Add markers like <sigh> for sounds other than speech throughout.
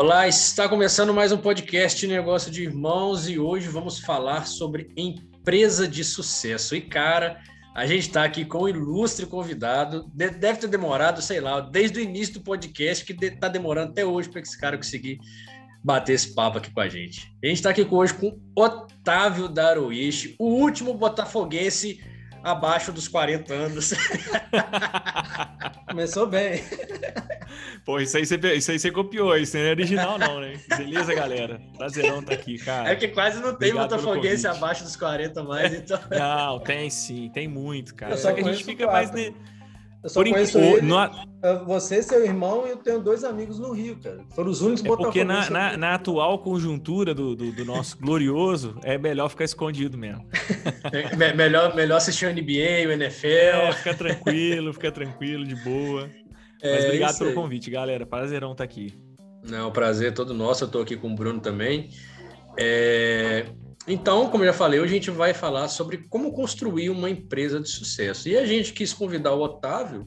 Olá, está começando mais um podcast Negócio de Irmãos e hoje vamos falar sobre empresa de sucesso. E cara, a gente está aqui com um ilustre convidado. Deve ter demorado, sei lá, desde o início do podcast, que está demorando até hoje para esse cara conseguir bater esse papo aqui com a gente. A gente está aqui hoje com Otávio Daruishi, o último botafoguense abaixo dos 40 anos. Começou bem. Pô, isso aí, você, isso aí você copiou, isso não é original não, né? Beleza, galera? Prazerão tá aqui, cara. É que quase não tem botafoguense abaixo dos 40 mais, então... Não, tem sim, tem muito, cara. Só que a gente fica quatro. mais... Eu só Por conheço ele, no... você, seu irmão, e eu tenho dois amigos no Rio, cara. Foram os únicos é Porque na, na, na, atual conjuntura do, do, do nosso <laughs> glorioso, é melhor ficar escondido mesmo. É, melhor, melhor assistir o NBA, o NFL. É, fica tranquilo, fica tranquilo, de boa. É, Mas obrigado pelo convite, galera. Prazerão estar tá aqui. Não, prazer é todo nosso. Eu estou aqui com o Bruno também. É... Então, como eu já falei, hoje a gente vai falar sobre como construir uma empresa de sucesso. E a gente quis convidar o Otávio,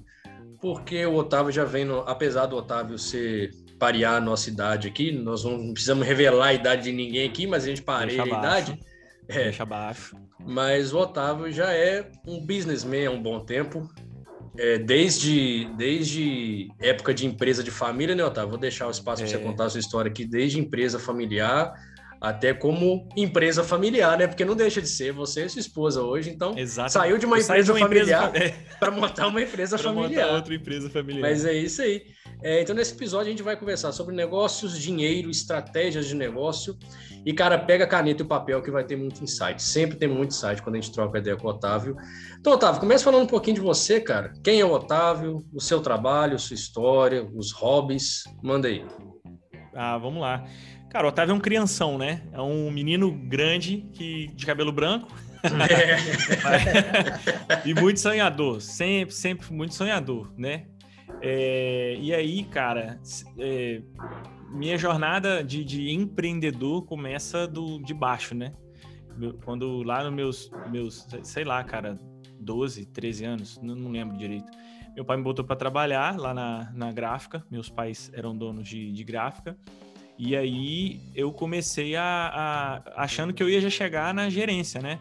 porque o Otávio já vem, no, apesar do Otávio ser parear a nossa idade aqui, nós não precisamos revelar a idade de ninguém aqui, mas a gente pareia a idade. É, Deixa abaixo. Mas o Otávio já é um businessman há um bom tempo. É, desde, desde época de empresa de família, né, Otávio? Vou deixar o espaço é. para você contar a sua história aqui, desde empresa familiar até como empresa familiar, né? Porque não deixa de ser você e sua esposa hoje, então Exato. saiu de uma empresa de uma familiar <laughs> para montar uma empresa familiar. Montar outra empresa familiar. Mas é isso aí. É, então, nesse episódio, a gente vai conversar sobre negócios, dinheiro, estratégias de negócio. E, cara, pega a caneta e o papel que vai ter muito insight. Sempre tem muito insight quando a gente troca ideia com o Otávio. Então, Otávio, começa falando um pouquinho de você, cara. Quem é o Otávio, o seu trabalho, sua história, os hobbies. Manda aí. Ah, vamos lá. Cara, o Otávio é um crianção, né? É um menino grande que de cabelo branco. É. <laughs> e muito sonhador, sempre, sempre muito sonhador, né? É, e aí, cara, é, minha jornada de, de, empreendedor começa do, de baixo, né? Quando lá nos meus, meus, sei lá, cara, 12, 13 anos, não, não lembro direito. Meu pai me botou para trabalhar lá na, na gráfica, meus pais eram donos de, de gráfica. E aí eu comecei a, a, achando que eu ia já chegar na gerência, né?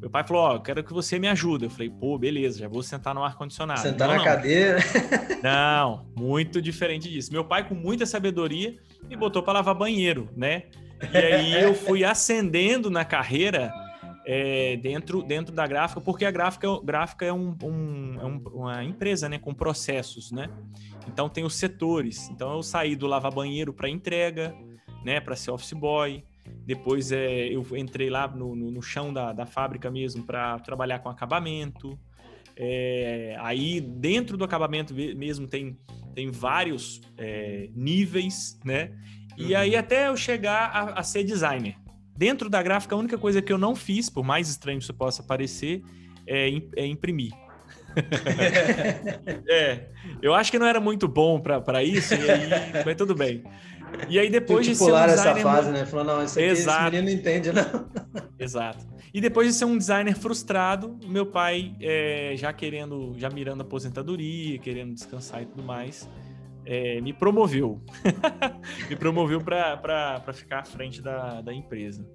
Meu pai falou: Ó, oh, quero que você me ajude. Eu falei: pô, beleza, já vou sentar no ar-condicionado. Sentar não, na não. cadeira? <laughs> Não, muito diferente disso. Meu pai, com muita sabedoria, me botou para lavar banheiro, né? E aí eu fui ascendendo na carreira é, dentro, dentro da gráfica, porque a gráfica, gráfica é, um, um, é um, uma empresa né, com processos, né? Então tem os setores. Então eu saí do lavar banheiro para entrega, né, para ser office boy. Depois é, eu entrei lá no, no, no chão da, da fábrica mesmo para trabalhar com acabamento. É, aí dentro do acabamento mesmo tem, tem vários é, níveis, né? E uhum. aí até eu chegar a, a, ser designer. Dentro da gráfica, a única coisa que eu não fiz, por mais estranho que isso possa parecer, é, é imprimir. <laughs> é, eu acho que não era muito bom para isso, e aí, mas tudo bem. E aí depois de ser um essa fase, né? Falou, não, isso aqui, Exato. esse menino não entende, não. <laughs> Exato. E depois de ser um designer frustrado, meu pai, é, já querendo, já mirando a aposentadoria, querendo descansar e tudo mais, é, me promoveu. <laughs> me promoveu para ficar à frente da, da empresa.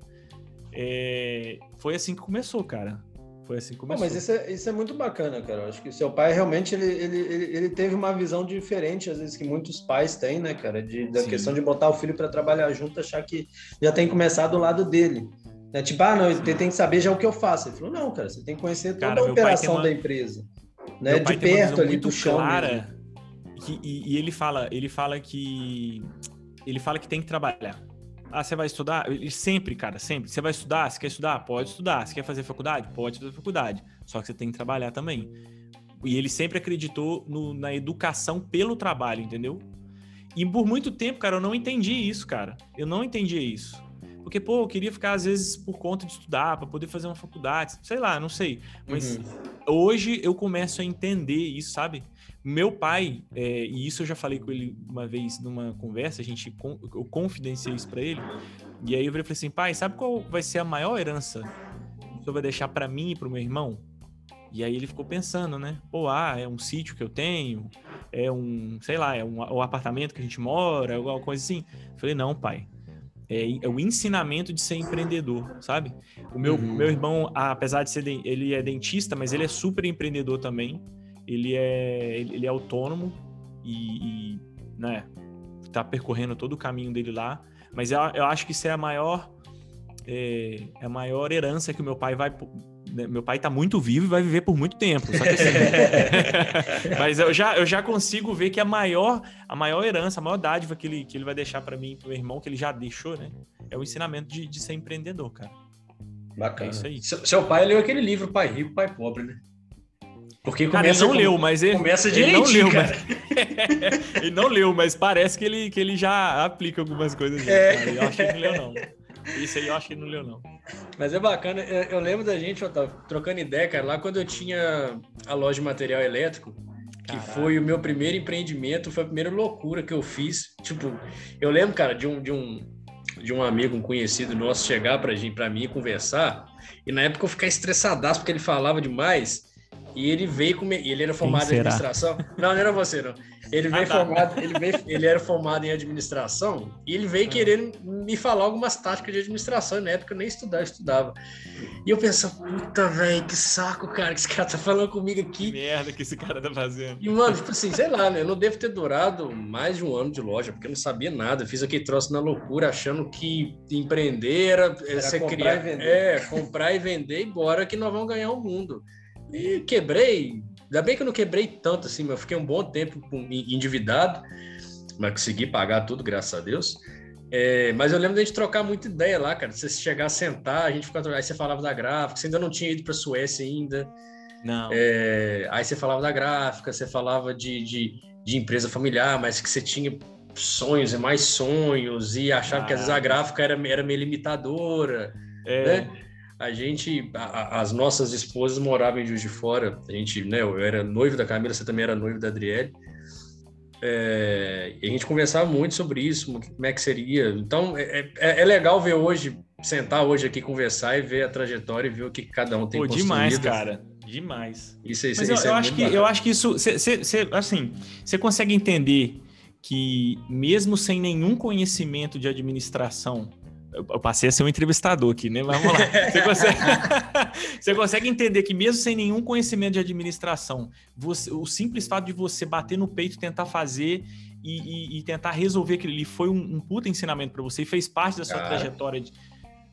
É, foi assim que começou, cara. Foi assim que começou. mas isso é, isso é muito bacana, cara. Eu acho que seu pai realmente ele, ele, ele, teve uma visão diferente, às vezes, que muitos pais têm, né, cara? De, da Sim. questão de botar o filho para trabalhar junto, achar que já tem que começar do lado dele. Né? Tipo, ah, não, ele tem que saber já o que eu faço. Ele falou, não, cara, você tem que conhecer toda cara, a operação uma... da empresa. Né? De perto ali, do chão. Clara, e, e ele fala, ele fala que ele fala que tem que trabalhar. Ah, você vai estudar? Sempre, cara, sempre. Você vai estudar? Você quer estudar? Pode estudar. Você quer fazer faculdade? Pode fazer faculdade. Só que você tem que trabalhar também. E ele sempre acreditou no, na educação pelo trabalho, entendeu? E por muito tempo, cara, eu não entendi isso, cara. Eu não entendi isso. Porque, pô, eu queria ficar, às vezes, por conta de estudar, para poder fazer uma faculdade, sei lá, não sei. Mas uhum. hoje eu começo a entender isso, sabe? Meu pai, é, e isso eu já falei com ele uma vez numa conversa, a gente eu confidenciei isso para ele. E aí eu falei assim: pai, sabe qual vai ser a maior herança que senhor vai deixar para mim e para o meu irmão? E aí ele ficou pensando, né? Pô, ah, é um sítio que eu tenho, é um, sei lá, é um, o apartamento que a gente mora, alguma coisa assim. Eu falei, não, pai. É, é, o ensinamento de ser empreendedor, sabe? O meu, uhum. meu irmão, apesar de ser ele é dentista, mas ele é super empreendedor também. Ele é ele é autônomo e, e né, tá percorrendo todo o caminho dele lá. Mas eu, eu acho que isso é a maior é, é a maior herança que o meu pai vai né, meu pai está muito vivo e vai viver por muito tempo. Assim, <laughs> mas eu já, eu já consigo ver que a maior, a maior herança, a maior dádiva que ele, que ele vai deixar para mim e para meu irmão, que ele já deixou, né? É o ensinamento de, de ser empreendedor, cara. Bacana. É isso aí. Seu, seu pai leu aquele livro Pai Rico, Pai Pobre, né? Porque cara, ele não com... leu, mas ele, começa ele não leu, mas... <laughs> ele não leu, mas parece que ele, que ele já aplica algumas coisas. É. Eu acho que ele não leu, não. Isso aí eu acho que não leu, não. Mas é bacana. Eu, lembro da gente, Otávio, trocando ideia, cara, lá quando eu tinha a loja de material elétrico, que Caraca. foi o meu primeiro empreendimento, foi a primeira loucura que eu fiz. Tipo, eu lembro, cara, de um, de um, de um amigo, um conhecido nosso, chegar pra, gente, pra mim e conversar. E na época eu ficar estressadaço porque ele falava demais. E ele veio com. Ele era formado em administração. Não, não era você, não. Ele veio ah, tá. formado, ele, veio, ele era formado em administração e ele veio ah. querendo me falar algumas táticas de administração. Na época eu nem estudava, eu estudava. E eu pensava, puta, velho, que saco, cara, que esse cara tá falando comigo aqui. Que merda que esse cara tá fazendo. E, mano, tipo assim, sei lá, né? Eu não devo ter durado mais de um ano de loja, porque eu não sabia nada. Eu fiz aquele troço na loucura, achando que empreender era, era ser comprar criar, É, comprar e vender e bora que nós vamos ganhar o mundo. E quebrei. Ainda bem que eu não quebrei tanto assim, mas eu fiquei um bom tempo endividado, mas consegui pagar tudo, graças a Deus. É, mas eu lembro de a gente trocar muita ideia lá, cara. Você chegar a sentar, a gente ficava. Aí você falava da gráfica, você ainda não tinha ido para a Suécia ainda. Não. É, aí você falava da gráfica, você falava de, de, de, empresa familiar, mas que você tinha sonhos e mais sonhos, e achava ah. que às vezes a gráfica era, era meio limitadora. É. Né? A gente, a, as nossas esposas moravam em Juiz de Fora. A gente, né, eu era noivo da Camila, você também era noivo da Adriele. É, e a gente conversava muito sobre isso, como é que seria. Então, é, é, é, legal ver hoje, sentar hoje aqui, conversar e ver a trajetória e ver o que cada um tem Pô, construído. demais, cara. Demais. Isso, isso, Mas isso eu, eu acho que, eu acho que isso, cê, cê, cê, assim, você consegue entender que mesmo sem nenhum conhecimento de administração, eu passei a ser um entrevistador aqui, né? Mas vamos lá. <laughs> Você consegue, <laughs> você consegue entender que, mesmo sem nenhum conhecimento de administração, você, o simples fato de você bater no peito, tentar fazer e, e, e tentar resolver aquilo ali foi um, um puta ensinamento para você e fez parte da sua cara. trajetória. De...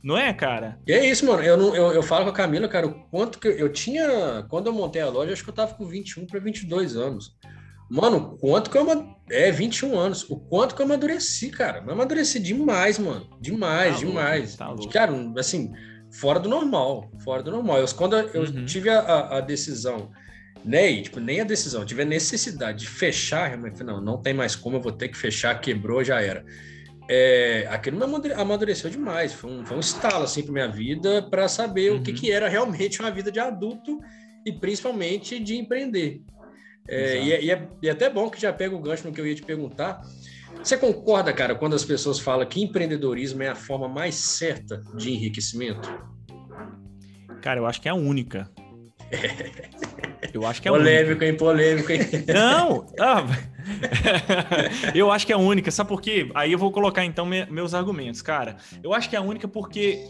Não é, cara? E é isso, mano. Eu, não, eu, eu falo com a Camila, cara, o quanto que eu tinha. Quando eu montei a loja, acho que eu tava com 21 para 22 anos. Mano, quanto que eu. É, 21 anos. O quanto que eu amadureci, cara. Eu amadureci demais, mano. Demais, tá demais. Louco, tá cara, assim, fora do normal. Fora do normal. Eu, quando eu uhum. tive a, a, decisão, né? E, tipo, nem a decisão, tive a necessidade de fechar, realmente, não, não tem mais como, eu vou ter que fechar, quebrou, já era. É, aquilo me amadureceu demais. Foi um, foi um estalo, assim, pra minha vida, para saber uhum. o que, uhum. que era realmente uma vida de adulto e principalmente de empreender. É, e, é, e, é, e é até bom que já pega o gancho no que eu ia te perguntar. Você concorda, cara, quando as pessoas falam que empreendedorismo é a forma mais certa de enriquecimento? Cara, eu acho que é a única. Eu acho que é polêmico, única. hein? Polêmico, hein? <laughs> Não! Ah, <laughs> eu acho que é a única. Sabe por quê? Aí eu vou colocar então meus argumentos, cara. Eu acho que é a única porque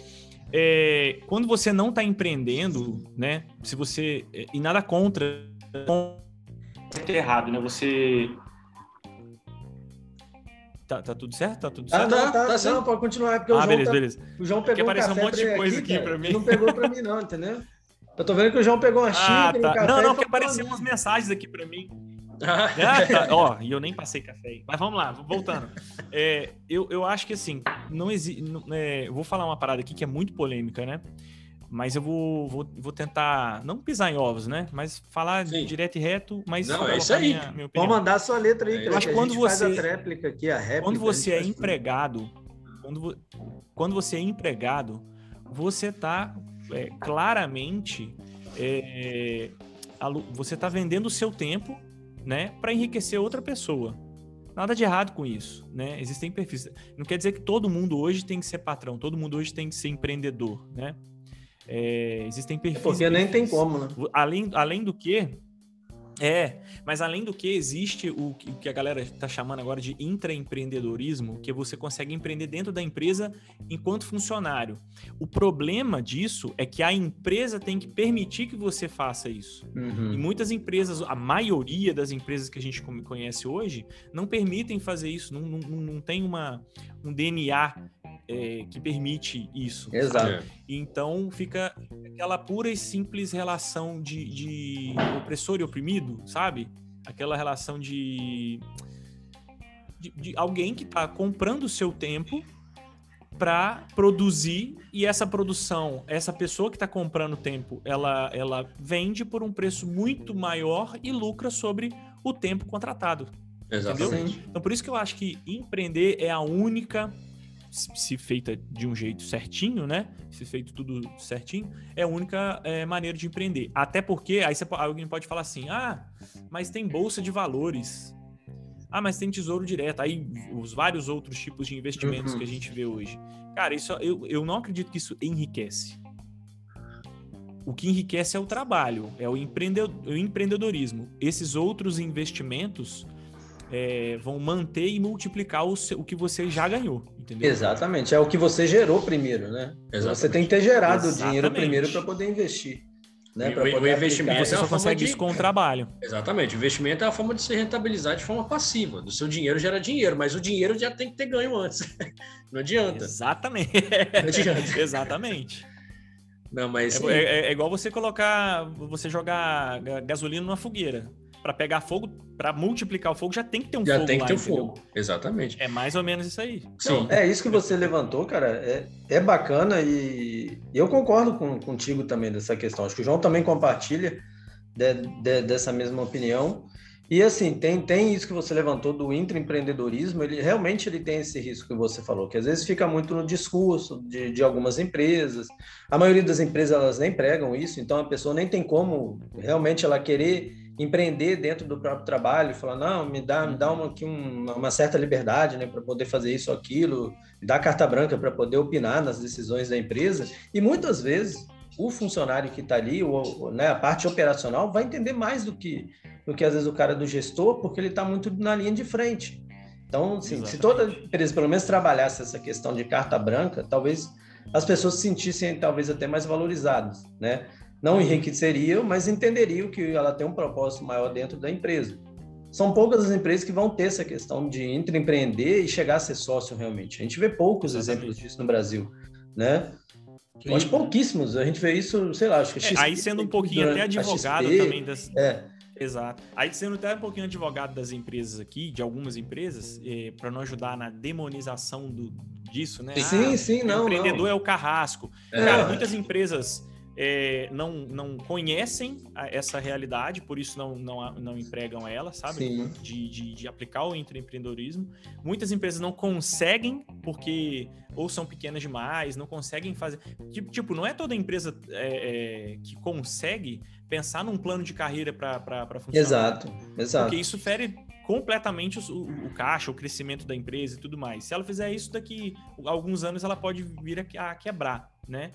é, quando você não está empreendendo, né? Se você. E nada contra errado, né? Você. Tá, tá tudo certo? Tá tudo certo? Ah, não, tá, tá, não, pode continuar. Porque ah, o João beleza, tá, beleza. O João pegou porque um um monte de coisa aqui, aqui para mim. Não pegou para mim, não, entendeu? Eu tô vendo que o João pegou uma ah, xícara, tá. um café. Não, não, porque apareceram umas mensagens aqui para mim. <laughs> ah, tá. Ó, e eu nem passei café. Mas vamos lá, voltando. É, eu, eu acho que assim, não existe. É, vou falar uma parada aqui que é muito polêmica, né? Mas eu vou, vou, vou tentar, não pisar em ovos, né? Mas falar Sim. direto e reto, mas não, é isso aí. Minha, minha Vamos mandar a sua letra aí, é, eu acho que quando você, faz a réplica aqui, a réplica, Quando você é empregado, quando, quando você é empregado, você está é, claramente é, você está vendendo o seu tempo, né, para enriquecer outra pessoa. Nada de errado com isso, né? Existem perfis. Não quer dizer que todo mundo hoje tem que ser patrão, todo mundo hoje tem que ser empreendedor, né? É, existem perfis. Porque nem tem como, né? Além, além do que, É, mas além do que, existe o que a galera está chamando agora de intraempreendedorismo, que você consegue empreender dentro da empresa enquanto funcionário. O problema disso é que a empresa tem que permitir que você faça isso. Uhum. E muitas empresas, a maioria das empresas que a gente conhece hoje, não permitem fazer isso, não, não, não tem uma, um DNA é, que permite isso. Exato. Então fica aquela pura e simples relação de, de opressor e oprimido, sabe? Aquela relação de, de, de alguém que está comprando o seu tempo para produzir e essa produção, essa pessoa que está comprando tempo, ela, ela vende por um preço muito maior e lucra sobre o tempo contratado. Exatamente. Entendeu? Então por isso que eu acho que empreender é a única se feita de um jeito certinho, né? Se feito tudo certinho, é a única é, maneira de empreender. Até porque aí você, alguém pode falar assim: ah, mas tem bolsa de valores. Ah, mas tem tesouro direto. Aí os vários outros tipos de investimentos uhum. que a gente vê hoje. Cara, isso eu, eu não acredito que isso enriquece. O que enriquece é o trabalho, é o, o empreendedorismo. Esses outros investimentos é, vão manter e multiplicar o, seu, o que você já ganhou, entendeu? Exatamente, é o que você gerou primeiro, né? Exatamente. Você tem que ter gerado o dinheiro primeiro para poder investir. Né, o, o investimento você é só consegue de... isso com o trabalho. Exatamente. O investimento é a forma de se rentabilizar de forma passiva. Do seu dinheiro gera dinheiro, mas o dinheiro já tem que ter ganho antes. <laughs> Não adianta. Exatamente. Não adianta. <laughs> Exatamente. Não, mas. É, é, é, igual você colocar, você jogar gasolina numa fogueira para pegar fogo, para multiplicar o fogo, já tem que ter um já fogo. Já tem que ter um fogo, exatamente. É mais ou menos isso aí. Sim. Não, é isso que você levantou, cara. É, é bacana e eu concordo com, contigo também dessa questão. Acho que o João também compartilha de, de, dessa mesma opinião. E assim, tem, tem isso que você levantou do intraempreendedorismo, ele realmente ele tem esse risco que você falou, que às vezes fica muito no discurso de, de algumas empresas. A maioria das empresas elas nem pregam isso, então a pessoa nem tem como realmente ela querer empreender dentro do próprio trabalho, falar, não, me dá, me dá uma, aqui uma, uma certa liberdade né, para poder fazer isso ou aquilo, me dá carta branca para poder opinar nas decisões da empresa. E muitas vezes o funcionário que está ali, ou, né, a parte operacional, vai entender mais do que, do que às vezes o cara do gestor, porque ele está muito na linha de frente. Então, assim, se toda empresa pelo menos trabalhasse essa questão de carta branca, talvez as pessoas se sentissem talvez até mais valorizadas, né? Não enriqueceriam, mas entenderiam que ela tem um propósito maior dentro da empresa. São poucas as empresas que vão ter essa questão de empreender e chegar a ser sócio realmente. A gente vê poucos Exatamente. exemplos disso no Brasil, né? Eu acho pouquíssimos. A gente vê isso, sei lá, acho que é, Aí sendo um pouquinho até advogado XP, também das. É. Exato. Aí sendo até um pouquinho advogado das empresas aqui, de algumas empresas, eh, para não ajudar na demonização do, disso, né? Sim, ah, sim, não. O empreendedor não. é o carrasco. É. Cara, muitas empresas é, não, não conhecem essa realidade, por isso não, não, não empregam ela, sabe? De, de, de, aplicar o empreendedorismo. Muitas empresas não conseguem, porque ou são pequenas demais, não conseguem fazer. Tipo, não é toda empresa é, é, que consegue pensar num plano de carreira para funcionar. Exato, exato. Porque isso fere completamente o, o, caixa, o crescimento da empresa e tudo mais. Se ela fizer isso daqui a alguns anos, ela pode vir a, a quebrar, né?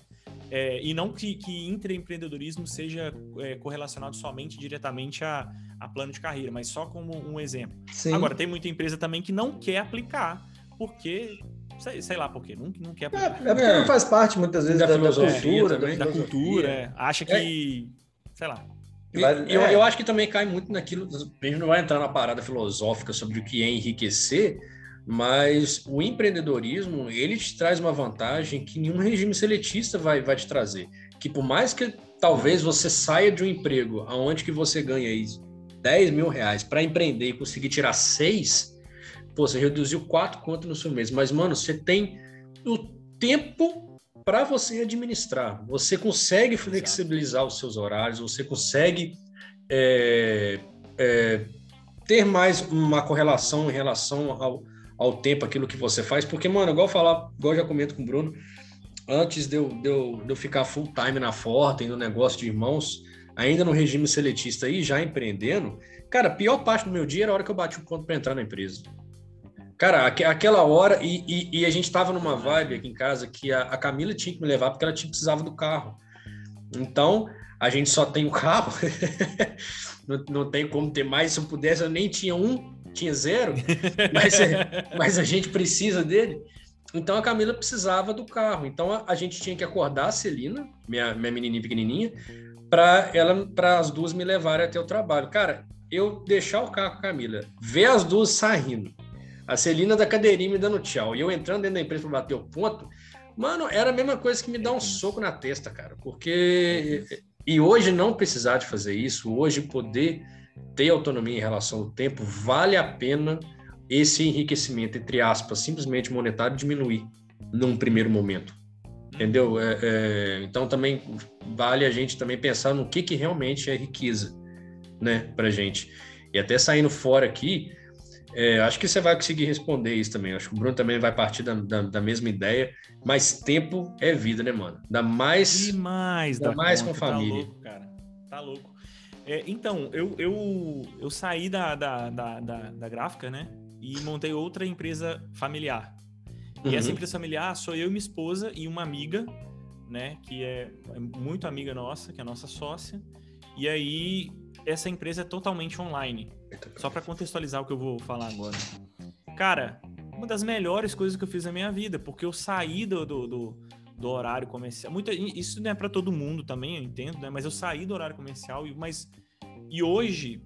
É, e não que, que intraempreendedorismo seja é, correlacionado somente diretamente a, a plano de carreira, mas só como um exemplo. Sim. Agora, tem muita empresa também que não quer aplicar, porque Sei, sei, lá por quê, não, não quer. É, é porque não faz parte muitas vezes da, da cultura, da, da cultura, é. acha que, sei lá. Eu, eu, acho que também cai muito naquilo. A gente não vai entrar na parada filosófica sobre o que é enriquecer, mas o empreendedorismo ele te traz uma vantagem que nenhum regime seletista vai, vai te trazer. Que por mais que talvez você saia de um emprego aonde que você ganha aí 10 mil reais para empreender e conseguir tirar seis, pô, você reduziu quatro contas no seu mês. Mas, mano, você tem o tempo para você administrar. Você consegue flexibilizar Exato. os seus horários, você consegue é, é, ter mais uma correlação em relação ao ao tempo aquilo que você faz, porque, mano, igual falar, igual eu já comento com o Bruno, antes de eu, de eu, de eu ficar full time na Forte, no negócio de irmãos, ainda no regime seletista aí, já empreendendo, cara, a pior parte do meu dia era a hora que eu bati o ponto para entrar na empresa. Cara, aquela hora, e, e, e, a gente tava numa vibe aqui em casa que a, a Camila tinha que me levar porque ela tinha, precisava do carro. Então, a gente só tem o carro. <laughs> não, não tem como ter mais. Se eu pudesse, eu nem tinha um, tinha zero, <laughs> mas, é, mas a gente precisa dele. Então a Camila precisava do carro. Então a, a gente tinha que acordar a Celina, minha, minha menininha pequenininha, para ela para as duas me levarem até o trabalho. Cara, eu deixar o carro com a Camila, ver as duas saindo, a Celina da cadeirinha me dando tchau, e eu entrando dentro da empresa para bater o ponto, mano, era a mesma coisa que me dar um soco na testa, cara. Porque. E hoje não precisar de fazer isso, hoje poder ter autonomia em relação ao tempo, vale a pena esse enriquecimento, entre aspas, simplesmente monetário, diminuir num primeiro momento. Entendeu? É, é, então também vale a gente também pensar no que, que realmente é riqueza, né, pra gente. E até saindo fora aqui, é, acho que você vai conseguir responder isso também. Acho que o Bruno também vai partir da, da, da mesma ideia. Mas tempo é vida, né, mano? Dá mais. Demais, dá mais conta, com a família. Tá louco, cara. Tá louco. É, então, eu, eu, eu saí da, da, da, da, gráfica, né? E montei outra empresa familiar. E essa uhum. empresa familiar sou eu e minha esposa e uma amiga, né? Que é, é muito amiga nossa, que é a nossa sócia. E aí, essa empresa é totalmente online. Só para contextualizar o que eu vou falar agora. Cara, uma das melhores coisas que eu fiz na minha vida, porque eu saí do, do, do, do horário comercial. Muita, isso não é para todo mundo também, eu entendo, né? Mas eu saí do horário comercial, e, mas, e hoje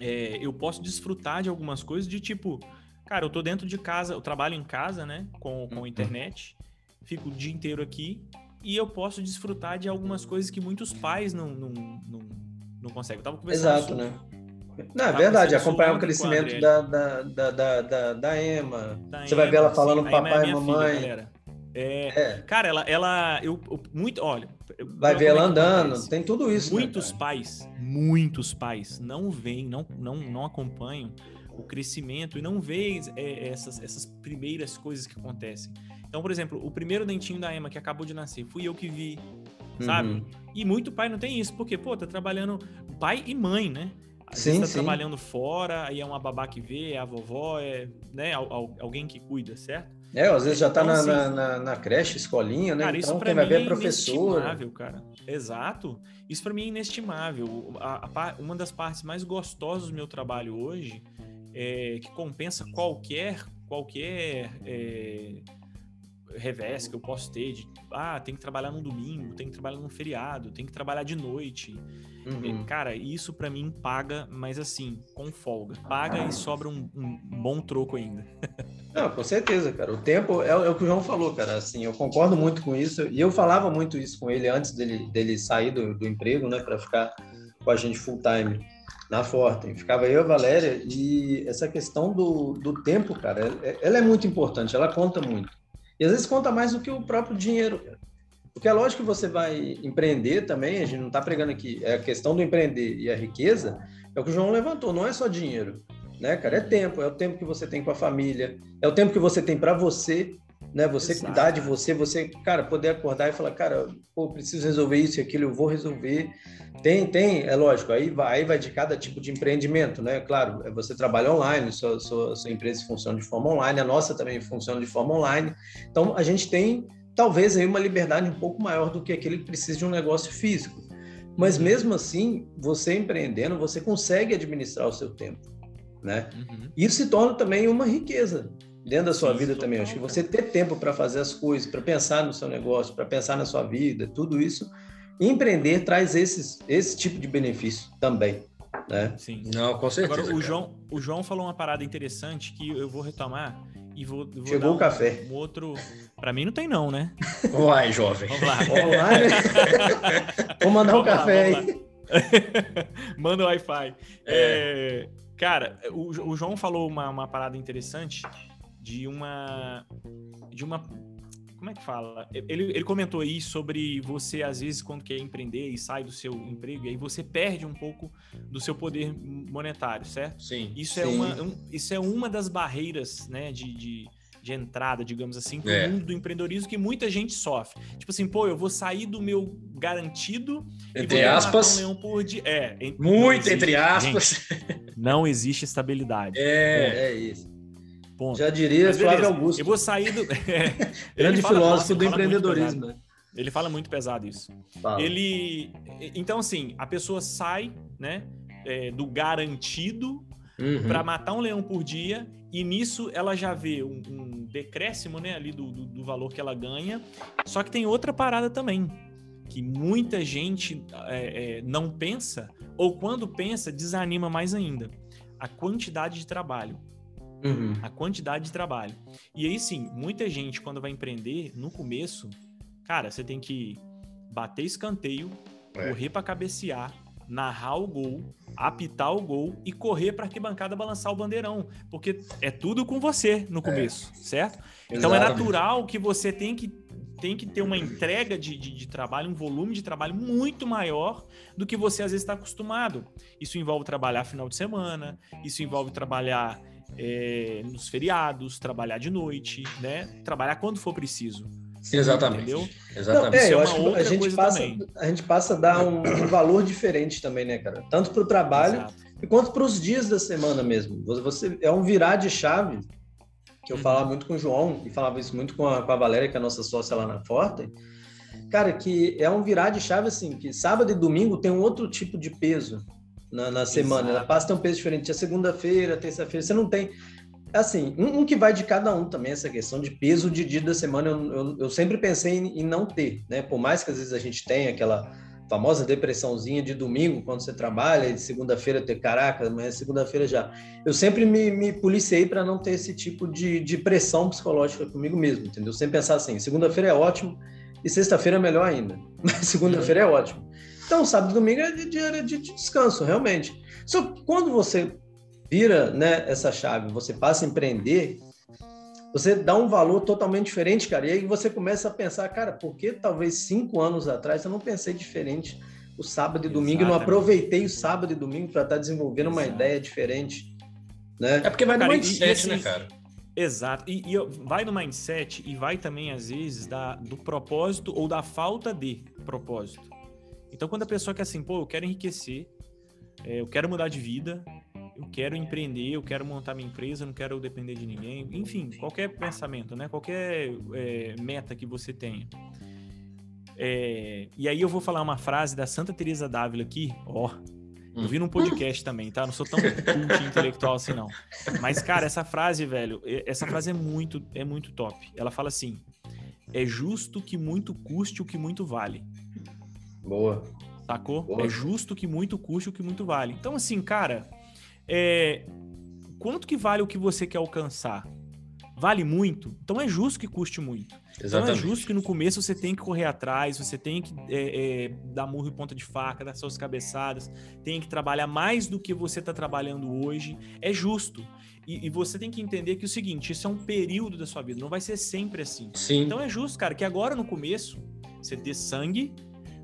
é, eu posso desfrutar de algumas coisas de tipo, cara, eu tô dentro de casa, eu trabalho em casa, né? Com, com uhum. internet, fico o dia inteiro aqui e eu posso desfrutar de algumas coisas que muitos pais não, não, não, não conseguem. Eu tava conversando Exato, sobre, né? Não, é verdade, acompanhar o crescimento da, da, da, da, da, Emma. Da Você Emma, vai ver ela falando sim, papai e mamãe. Filha, é, é, Cara, ela, ela eu, eu muito, olha, vai ver ela andando, tem tudo isso. Né, muitos né, pais, muitos pais não veem, não, não, não acompanham o crescimento e não veem é, essas, essas primeiras coisas que acontecem. Então, por exemplo, o primeiro dentinho da Emma que acabou de nascer, fui eu que vi, sabe? Uhum. E muito pai não tem isso, porque, pô, tá trabalhando pai e mãe, né? Às sim, vezes tá sim. trabalhando fora, aí é uma babá que vê, é a vovó, é né, alguém que cuida, certo? É, às vezes já tá então, na, assim, na, na, creche, escolinha, né? Cara, então, quem vai ver é professor. cara. Exato. Isso para mim é inestimável. A, a, uma das partes mais gostosas do meu trabalho hoje é que compensa qualquer qualquer é, revés que eu posso ter de ah, tem que trabalhar no domingo, tem que trabalhar no feriado, tem que trabalhar de noite. Uhum. Cara, isso para mim paga, mas assim, com folga. Paga e sobra um, um bom troco ainda. <laughs> Não, com certeza, cara. O tempo é, é, o que o João falou, cara. Assim, eu concordo muito com isso. E eu falava muito isso com ele antes dele, dele sair do, do emprego, né, para ficar com a gente full time na Forte. Ficava eu e a Valéria. E essa questão do, do tempo, cara, ela é muito importante. Ela conta muito. E às vezes conta mais do que o próprio dinheiro. Porque é lógico que você vai empreender também, a gente não está pregando aqui, é a questão do empreender e a riqueza, é o que o João levantou, não é só dinheiro, né, cara? É tempo, é o tempo que você tem com a família, é o tempo que você tem para você, né? Você Exato. cuidar de você, você, cara, poder acordar e falar, cara, pô, preciso resolver isso e aquilo, eu vou resolver. Tem, tem, é lógico, aí vai, aí vai de cada tipo de empreendimento, né? Claro, é você trabalha online, sua, sua, sua empresa funciona de forma online, a nossa também funciona de forma online. Então, a gente tem, talvez, aí uma liberdade um pouco maior do que aquele que precisa de um negócio físico. Mas uhum. mesmo assim, você empreendendo, você consegue administrar o seu tempo, né? Uhum. Isso se torna também uma riqueza dentro da sua Sim, vida também. Acho que você ter tempo para fazer as coisas, para pensar no seu negócio, para pensar na sua vida, tudo isso empreender traz esses, esse tipo de benefício também. Né? Sim. Não, com certeza. Agora, o João, o João falou uma parada interessante que eu vou retomar e vou, vou Chegou o café. Um outro. Para mim não tem não, né? Vai, jovem. Vamos lá. Vamos lá, né? <laughs> Vou mandar o um café lá, aí. <laughs> Manda o Wi-Fi. É. É, cara, o, o João falou uma, uma parada interessante de uma de uma como é que fala? Ele, ele comentou aí sobre você, às vezes, quando quer empreender e sai do seu emprego, e aí você perde um pouco do seu poder monetário, certo? Sim. Isso, é sim. É, uma, um, isso é uma das barreiras, né, de, de, de entrada, digamos assim, para o é. mundo do empreendedorismo que muita gente sofre. Tipo assim, pô, eu vou sair do meu garantido entre aspas. Um por dia. É, muito existe, entre aspas. Gente, não existe estabilidade. É, é isso. Ponto. Já diria Flávio Augusto. Eu vou sair do. <laughs> É, Grande filósofo do empreendedorismo. Ele fala muito pesado isso. Fala. Ele. Então, assim, a pessoa sai, né? é, do garantido uhum. para matar um leão por dia e nisso ela já vê um, um decréscimo né, ali do, do, do, valor que ela ganha. Só que tem outra parada também, que muita gente é, é, não pensa, ou quando pensa, desanima mais ainda. A quantidade de trabalho. Uhum. A quantidade de trabalho. E aí sim, muita gente, quando vai empreender, no começo, cara, você tem que bater escanteio, é. correr para cabecear, narrar o gol, apitar o gol e correr para arquibancada balançar o bandeirão, porque é tudo com você no começo, é. certo? Então é natural que você tem que tem que ter uma entrega de, de, de, trabalho, um volume de trabalho muito maior do que você às vezes está acostumado. Isso envolve trabalhar final de semana, isso envolve trabalhar é, nos feriados, trabalhar de noite, né? Trabalhar quando for preciso. Exatamente. Entendeu? Exatamente. Não, é, eu é acho que a gente, passa, a gente passa a dar um, um valor diferente também, né, cara? Tanto para o trabalho Exato. quanto para os dias da semana mesmo. Você é um virar de chave que eu uhum. falava muito com o João e falava isso muito com a, com a Valéria, que é a nossa sócia lá na Forte. Cara, que é um virar de chave assim, que sábado e domingo tem um outro tipo de peso na, na semana. Ela passa a ter um peso diferente. A segunda-feira, terça-feira, você não tem assim, um, um, que vai de cada um também, essa questão de peso de dia da semana, eu, eu, eu sempre pensei em, em, não ter, né? Por mais que às vezes a gente tenha aquela famosa depressãozinha de domingo, quando você trabalha, e de segunda-feira ter, caraca, amanhã é segunda-feira já. Eu sempre me, me policiei para não ter esse tipo de, de pressão psicológica comigo mesmo, entendeu? Sempre pensar assim, segunda-feira é ótimo e sexta-feira é melhor ainda, <laughs> mas segunda-feira é ótimo. Então, sábado e domingo é de, de, de descanso, realmente. Só que quando você vira né, essa chave, você passa a empreender, você dá um valor totalmente diferente, cara. E aí você começa a pensar, cara, por que talvez cinco anos atrás eu não pensei diferente o sábado e domingo, Exatamente. eu não aproveitei o sábado e domingo para estar tá desenvolvendo uma Exato. ideia diferente, né? É porque vai no mindset, e, assim, né, cara? Exato. E, e, vai no mindset e vai também, às vezes, da, do propósito ou da falta de propósito. Então, quando a pessoa quer assim, pô, eu quero enriquecer, é, eu quero mudar de vida, eu quero empreender, eu quero montar minha empresa, não quero depender de ninguém. Enfim, qualquer pensamento, né? Qualquer é, meta que você tenha. É, e aí eu vou falar uma frase da Santa Teresa d'Ávila aqui, ó. Eu vi num podcast também, tá? Não sou tão cult intelectual assim, não. Mas, cara, essa frase, velho, essa frase é muito, é muito top. Ela fala assim: é justo que muito custe o que muito vale. Boa. Sacou? Boa. É justo que muito custe o que muito vale. Então, assim, cara, é, quanto que vale o que você quer alcançar? Vale muito? Então é justo que custe muito. Exatamente. Então é justo que no começo você tem que correr atrás, você tem que é, é, dar murro e ponta de faca, dar suas cabeçadas, tem que trabalhar mais do que você está trabalhando hoje. É justo. E, e, você tem que entender que é o seguinte: isso é um período da sua vida, não vai ser sempre assim. Sim. Então é justo, cara, que agora no começo você dê sangue,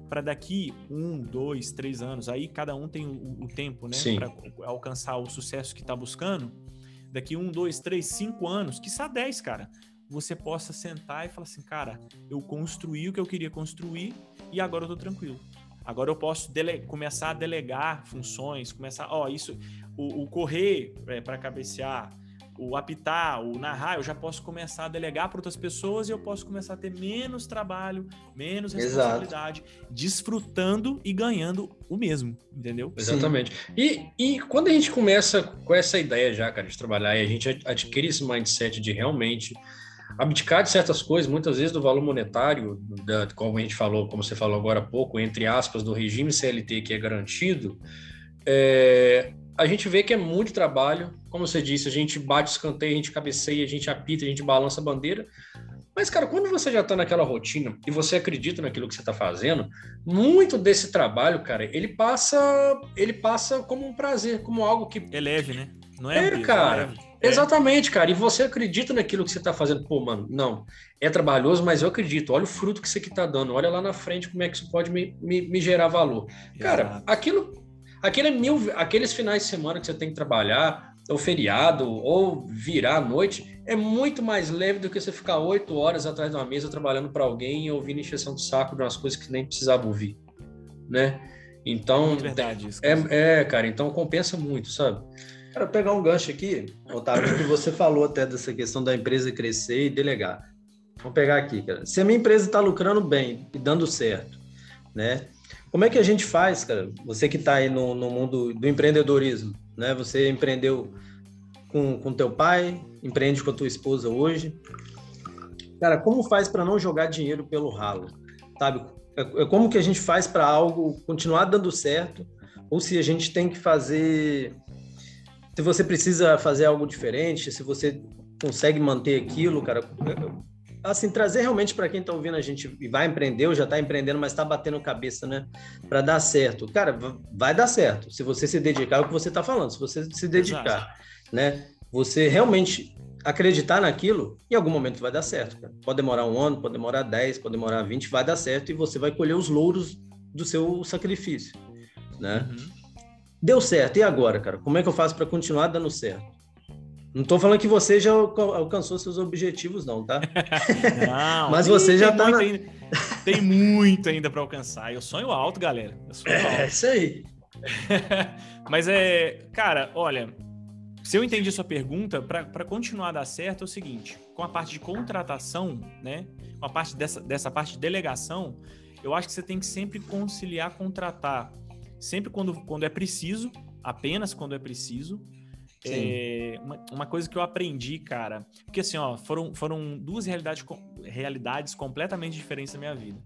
para daqui um, dois, três anos, aí cada um tem o, o tempo, né, para alcançar o sucesso que está buscando. Daqui um, dois, três, cinco anos, que só dez, cara, você possa sentar e falar assim, cara, eu construí o que eu queria construir e agora eu tô tranquilo. Agora eu posso começar a delegar funções, começar, ó, isso, o, o correr é, para cabecear, o apitar, o narrar, eu já posso começar a delegar para outras pessoas e eu posso começar a ter menos trabalho, menos responsabilidade, Exato. desfrutando e ganhando o mesmo, entendeu? Exatamente. E, e quando a gente começa com essa ideia já, cara, de trabalhar e a gente adquire esse mindset de realmente abdicar de certas coisas, muitas vezes do valor monetário, da, como a gente falou, como você falou agora há pouco, entre aspas, do regime CLT que é garantido, é, a gente vê que é muito trabalho. Como você disse, a gente bate escanteio, a gente cabeceia, a gente apita, a gente balança a bandeira. Mas, cara, quando você já está naquela rotina e você acredita naquilo que você está fazendo, muito desse trabalho, cara, ele passa, ele passa como um prazer, como algo que é leve, né? Não é, é cara. É. Exatamente, cara. E você acredita naquilo que você está fazendo. Pô, mano, não. É trabalhoso, mas eu acredito. Olha o fruto que isso aqui está dando. Olha lá na frente como é que isso pode me, me, me gerar valor. Cara, Exato. aquilo Aquele mil, aqueles finais de semana que você tem que trabalhar, ou feriado, ou virar à noite, é muito mais leve do que você ficar oito horas atrás de uma mesa trabalhando para alguém e ouvindo encheção de saco de umas coisas que nem precisava ouvir, né? Então, muito verdade, isso, é, é, cara, então compensa muito, sabe? Quero pegar um gancho aqui, Otávio, que você falou até dessa questão da empresa crescer e delegar. Vamos pegar aqui, cara. Se a minha empresa está lucrando bem e dando certo, né? Como é que a gente faz, cara? Você que está aí no, no mundo do empreendedorismo, né? Você empreendeu com, com teu pai, empreende com a tua esposa hoje. Cara, como faz para não jogar dinheiro pelo ralo? Sabe? É, é como que a gente faz para algo continuar dando certo? Ou se a gente tem que fazer. Se você precisa fazer algo diferente, se você consegue manter aquilo, cara. Assim, trazer realmente para quem está ouvindo a gente e vai empreender ou já está empreendendo, mas está batendo cabeça, né? Para dar certo. Cara, vai dar certo. Se você se dedicar, é o que você está falando, se você se dedicar, Exato. né? Você realmente acreditar naquilo, em algum momento vai dar certo. Cara. Pode demorar um ano, pode demorar 10, pode demorar 20, vai dar certo e você vai colher os louros do seu sacrifício, né? Uhum. Deu certo, e agora, cara? Como é que eu faço para continuar dando certo? Não estou falando que você já alcançou seus objetivos, não, tá? <laughs> Não, mas você já tá. Na... Ainda, tem muito ainda para alcançar. Eu sonho alto, galera. Sonho é, alto. É isso aí. <laughs> mas é, cara, olha, se eu entendi sua pergunta, para continuar a dar certo é o seguinte: com a parte de contratação, né? Com a parte dessa, dessa parte de delegação, eu acho que você tem que sempre conciliar contratar, sempre quando, quando é preciso, apenas quando é preciso. É, uma, uma, coisa que eu aprendi, cara, porque assim, ó, foram, foram duas realidades, realidades completamente diferentes na minha vida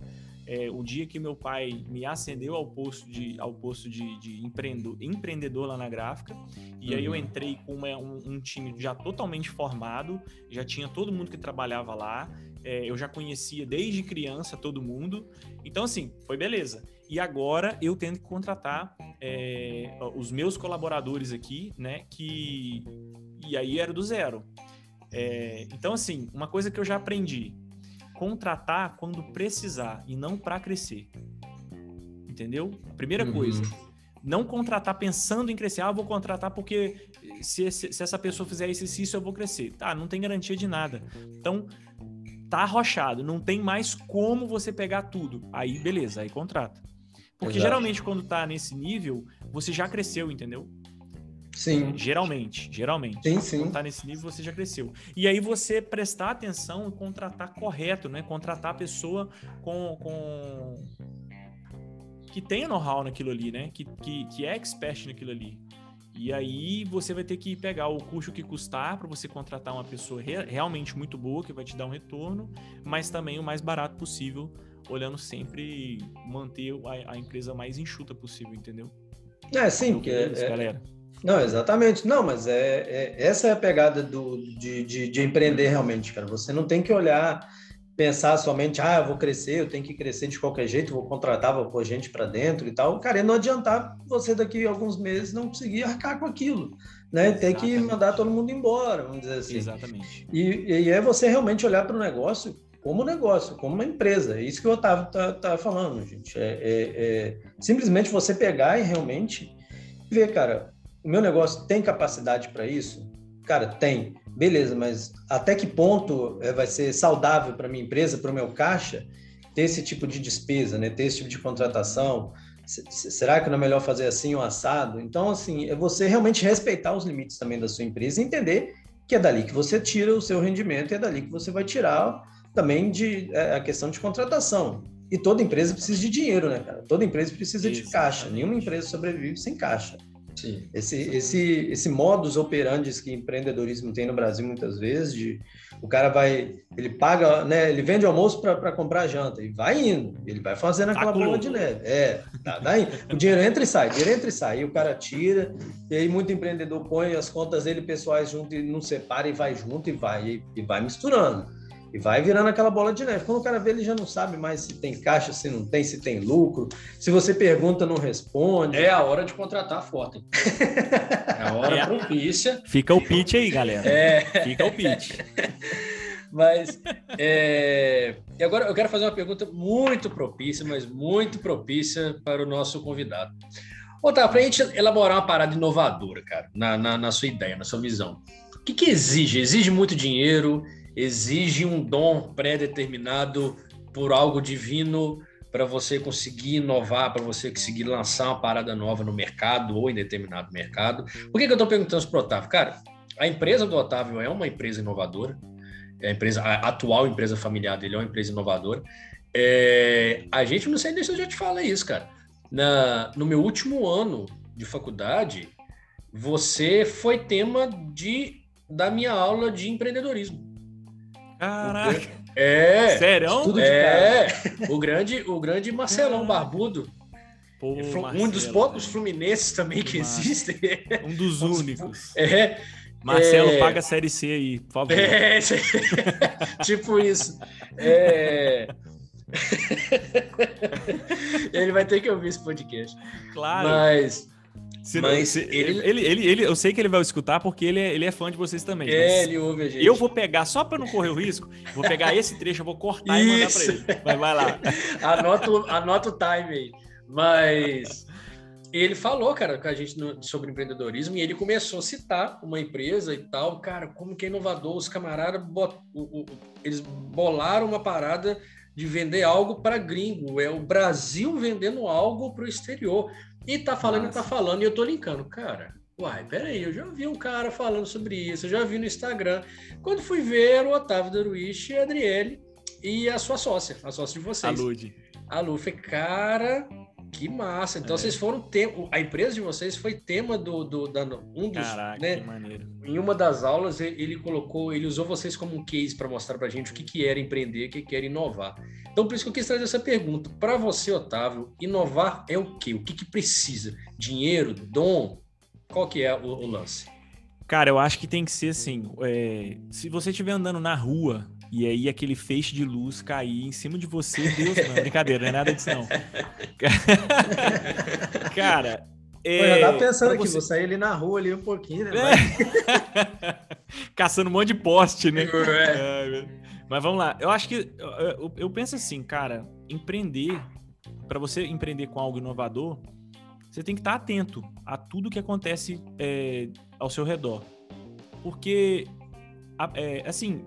é, o dia que meu pai me ascendeu ao posto de, ao posto de, de empreendedor, empreendedor lá na gráfica, e uhum. aí eu uhum. entrei com uma, um, um, time já totalmente formado, já tinha todo mundo que trabalhava lá, é, eu já conhecia desde criança todo mundo, então assim, foi beleza. E agora eu tendo que contratar é, os meus colaboradores aqui, né, que... E aí era do zero. É, então, assim, uma coisa que eu já aprendi, contratar quando precisar e não para crescer. Entendeu? Primeira uhum. coisa. Não contratar pensando em crescer. Ah, vou contratar porque se, se, se essa pessoa fizer isso e isso, eu vou crescer. Tá, não tem garantia de nada. Então, tá arrochado. Não tem mais como você pegar tudo. Aí, beleza, aí contrata. Porque Exato. geralmente, quando tá nesse nível, você já cresceu, entendeu? Sim. Geralmente, geralmente. Sim, sim. Quando tá nesse nível, você já cresceu. E aí você prestar atenção e contratar correto, né? Contratar a pessoa com. com... que tenha know-how naquilo ali, né? Que, que, que é expert naquilo ali. E aí você vai ter que pegar o custo que custar para você contratar uma pessoa re realmente muito boa, que vai te dar um retorno, mas também o mais barato possível, olhando sempre manter a, a empresa mais enxuta possível, entendeu? É, sim, porque é, é, galera. Não, exatamente. Não, mas é, é essa é a pegada do, de, de, de, empreender realmente, cara. Você não tem que olhar, pensar somente, ah, eu vou crescer, eu tenho que crescer de qualquer jeito, vou contratar, vou pôr gente para dentro e tal. Cara, e não adiantar você daqui a alguns meses não conseguir arcar com aquilo, né? Tem que mandar todo mundo embora, vamos dizer assim. Exatamente. E, e é você realmente olhar para o negócio como negócio, como uma empresa. É isso que o Otávio tá, tá falando, gente. É, é, é simplesmente você pegar e realmente ver, cara, o meu negócio tem capacidade para isso? Cara, tem. Beleza, mas até que ponto é, vai ser saudável para minha empresa, para o meu caixa, ter esse tipo de despesa, né? ter esse tipo de contratação? será que não é melhor fazer assim ou assado? Então, assim, é você realmente respeitar os limites também da sua empresa e entender que é dali que você tira o seu rendimento e é dali que você vai tirar também de, é, a questão de contratação. E toda empresa precisa de dinheiro, né, cara? Toda empresa precisa Isso, de caixa. Nenhuma empresa sobrevive sem caixa. Sim. Esse, esse, esse modus operandi que empreendedorismo tem no Brasil muitas vezes, de o cara vai, ele paga, né, ele vende almoço para comprar janta e vai indo, ele vai fazendo aquela bola de neve. É, tá, daí, o dinheiro entra e sai, o dinheiro entra e sai, e o cara tira, e aí muito empreendedor põe as contas dele pessoais junto e não separa e vai junto e vai, e, e vai misturando. E vai virando aquela bola de neve. Quando o cara vê, ele já não sabe mais se tem caixa, se não tem, se tem lucro. Se você pergunta, não responde. É a hora de contratar a foto. É a hora é. propícia. Fica o pitch aí, galera. É. Fica o pitch. <laughs> Mas, é... e agora eu quero fazer uma pergunta muito propícia, mas muito propícia para o nosso convidado. Otávio, para a gente elaborar uma parada inovadora, cara, na, na, na sua ideia, na sua visão, o que, que exige? Exige muito dinheiro? Exige um dom pré-determinado por algo divino para você conseguir inovar, para você conseguir lançar uma parada nova no mercado ou em determinado mercado. Por que, que eu estou perguntando isso para o Otávio? Cara, a empresa do Otávio é uma empresa inovadora, é a, empresa, a atual empresa familiar dele é uma empresa inovadora. É, a gente, não sei se eu já te falei isso, cara. na, no meu último ano de faculdade, você foi tema de, da minha aula de empreendedorismo. Caraca! É! Tudo é! O grande, o grande Marcelão Barbudo. Pô, um Marcelo, dos poucos velho. fluminenses também que existem. <laughs> Um dos únicos. É, Marcelo, É. paga a série C aí, por favor. é <laughs> tipo isso. É... <laughs> Ele vai ter que ouvir esse podcast. Claro. Mas Se mas se- ele- ele, ele, ele- eu sei que ele vai escutar porque ele é, ele é fã de vocês também. é, mas ele ouve a gente. eu vou pegar, só para não correr o risco, vou pegar esse trecho, eu vou cortar e mandar para Isso. ele. Vai, vai lá. <laughs> Anota, o- anota o time aí. Mas ele falou, cara, com a gente no- sobre empreendedorismo e ele começou a citar uma empresa e tal. Cara, como que é inovador. Os camaradas, bot- o- o- eles bolaram uma parada de vender algo para gringo. É o Brasil vendendo algo para o exterior. E tá falando, Massa. tá falando, e eu tô linkando. Cara, uai, peraí, eu já vi um cara falando sobre isso, eu já vi no Instagram. Quando fui ver, o Otávio Daruichi e a Adriele e a sua sócia, a sócia de vocês. A Lu, falei, cara, que massa. Então É. vocês foram tema, a empresa de vocês foi tema do, do da, um dos, Caraca, né? que maneiro. Em uma das aulas ele ele colocou, ele usou vocês como um case para mostrar para gente o que que era empreender, o que que era inovar. Então por isso que eu quis trazer essa pergunta. Para você, Otávio, inovar é o quê? O que que precisa? Dinheiro, dom? Qual que é o, o lance? Cara, eu acho que tem que ser assim. é, se você estiver andando na rua e aí aquele feixe de luz cair em cima de você, Deus, não, brincadeira, não é nada disso não. <laughs> Cara, é, Pô, já tava pensando aqui, você- vou sair ali na rua ali um pouquinho, né? É. <laughs> Caçando um monte de poste, né? É. Mas vamos lá. Eu acho que eu, eu- penso assim, cara, empreender, para você empreender com algo inovador, você tem que estar atento a tudo que acontece é, ao seu redor. Porque, é, assim,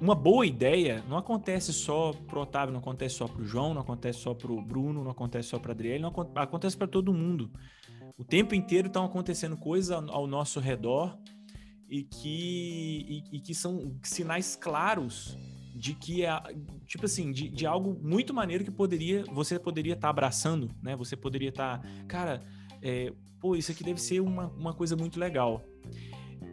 uma boa ideia não acontece só pro Otávio, não acontece só pro João, não acontece só pro Bruno, não acontece só pra Adriele, não acon- acontece para todo mundo. O tempo inteiro estão acontecendo coisas ao, nosso redor e que, e, e que são sinais claros de que é tipo assim de, de algo muito maneiro que poderia você poderia estar abraçando né você poderia estar cara é, pô isso aqui deve ser uma, uma coisa muito legal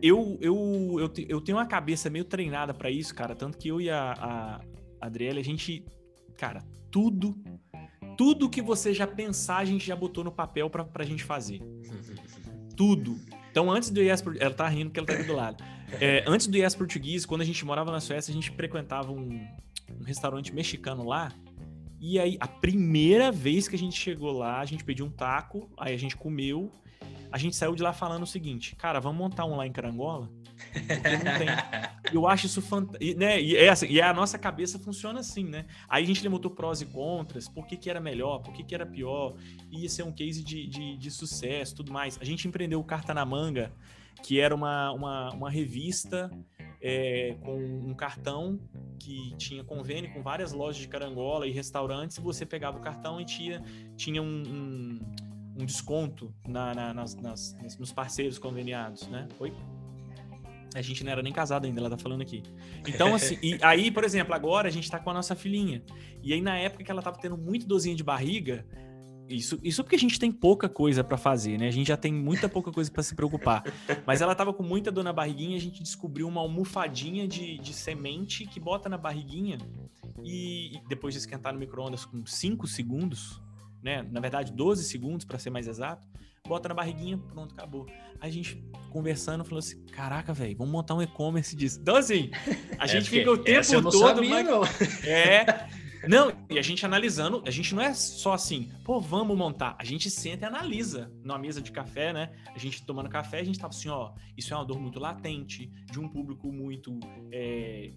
eu, eu, eu, eu tenho uma cabeça meio treinada para isso cara tanto que eu e a, a Adriele a gente cara tudo tudo que você já pensar a gente já botou no papel pra, pra gente fazer <laughs> tudo. Então, antes do IES Português, ela tá rindo porque ela tá aqui do lado. É, antes do IES Português, quando a gente morava na Suécia, a gente frequentava um, um restaurante mexicano lá. E aí, a primeira vez que a gente chegou lá, a gente pediu um taco, aí a gente comeu. A gente saiu de lá falando o seguinte, cara, vamos montar um lá em Carangola? Porque não tem. <laughs> Eu acho isso fantástico. Né? E, é assim, e a nossa cabeça funciona assim, né? Aí a gente levantou prós e contras, por que, que era melhor, por que, que era pior, ia ser um case de, de, de sucesso tudo mais. A gente empreendeu o Carta na Manga, que era uma, uma, uma revista é, com um cartão que tinha convênio com várias lojas de carangola e restaurantes, e você pegava o cartão e tinha, tinha um, um, um desconto na, na- nas, nas- nos parceiros conveniados, né? Oi? A gente não era nem casado ainda, ela tá falando aqui. Então, assim, <laughs> e aí, por exemplo, agora a gente tá com a nossa filhinha. E aí, na época que ela tava tendo muito dorzinha de barriga, isso, isso porque a gente tem pouca coisa pra fazer, né? A gente já tem muita pouca coisa pra se preocupar. Mas ela tava com muita dor na barriguinha, a gente descobriu uma almofadinha de, de semente que bota na barriguinha e, e depois de esquentar no micro-ondas com 5 segundos, né? Na verdade, 12 segundos para ser mais exato, bota na barriguinha, pronto, acabou. Aí a gente conversando falou assim: caraca, velho, vamos montar um e-commerce disso. Então, assim, a <laughs> É, gente fica o tempo todo. sabia, mas- não. <laughs> é. Não, e a gente analisando, a gente não é só assim, pô, vamos montar. A gente senta e analisa numa mesa de café, né? A gente tomando café, a gente tava assim, ó, isso é uma dor muito latente, de um público muito é,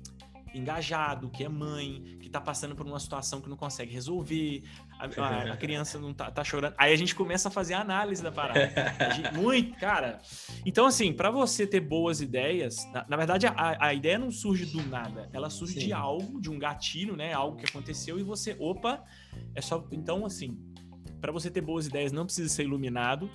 engajado, que é mãe, que tá passando por uma situação que não consegue resolver, a, a- a criança não tá, tá chorando. Aí a gente começa a fazer a análise da parada. Gente- <laughs> muito, cara. Então, assim, para você ter boas ideias, na, na verdade, a, a ideia não surge do nada, ela surge Sim. de algo, de um gatilho, né? Algo que aconteceu e você, opa, é só. Então, assim, para você ter boas ideias, não precisa ser iluminado,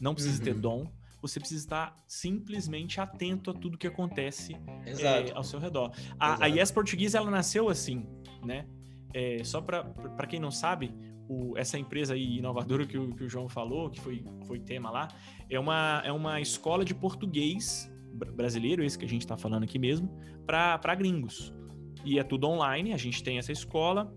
não precisa ter Uhum. dom. Você precisa estar simplesmente atento a tudo que acontece é, ao seu redor. A, a. Yes Português, ela nasceu assim, né? É, só para quem não sabe, o, essa empresa aí inovadora que o, que o João falou, que foi, foi tema lá, é uma, é uma escola de português brasileiro, esse que a gente está falando aqui mesmo, para gringos. E é tudo online, a gente tem essa escola.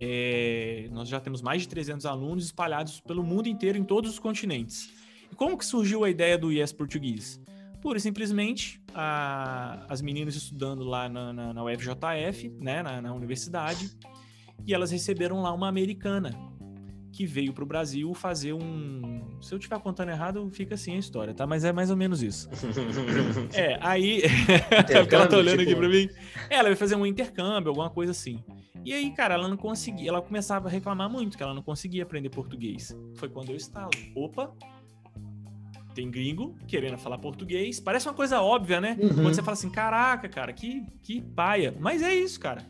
É, nós já temos mais de 300 alunos espalhados pelo mundo inteiro, em todos os continentes. E como que surgiu a ideia do Yes Português? Pura e simplesmente, a, as meninas estudando lá na, na, na UFJF, né, na, na universidade, e elas receberam lá uma americana que veio para o Brasil fazer um. Se eu estiver contando errado, fica assim a história, tá? Mas é mais ou menos isso. <laughs> é, aí. <laughs> ela tá olhando tipo... aqui para mim. Ela vai fazer um intercâmbio, alguma coisa assim. E aí, cara, ela não conseguia. Ela começava a reclamar muito que ela não conseguia aprender português. Foi quando eu estalo. Opa! Tem gringo querendo falar português. Parece uma coisa óbvia, né? Uhum. Quando você fala assim, caraca, cara, que, que paia. Mas é isso, cara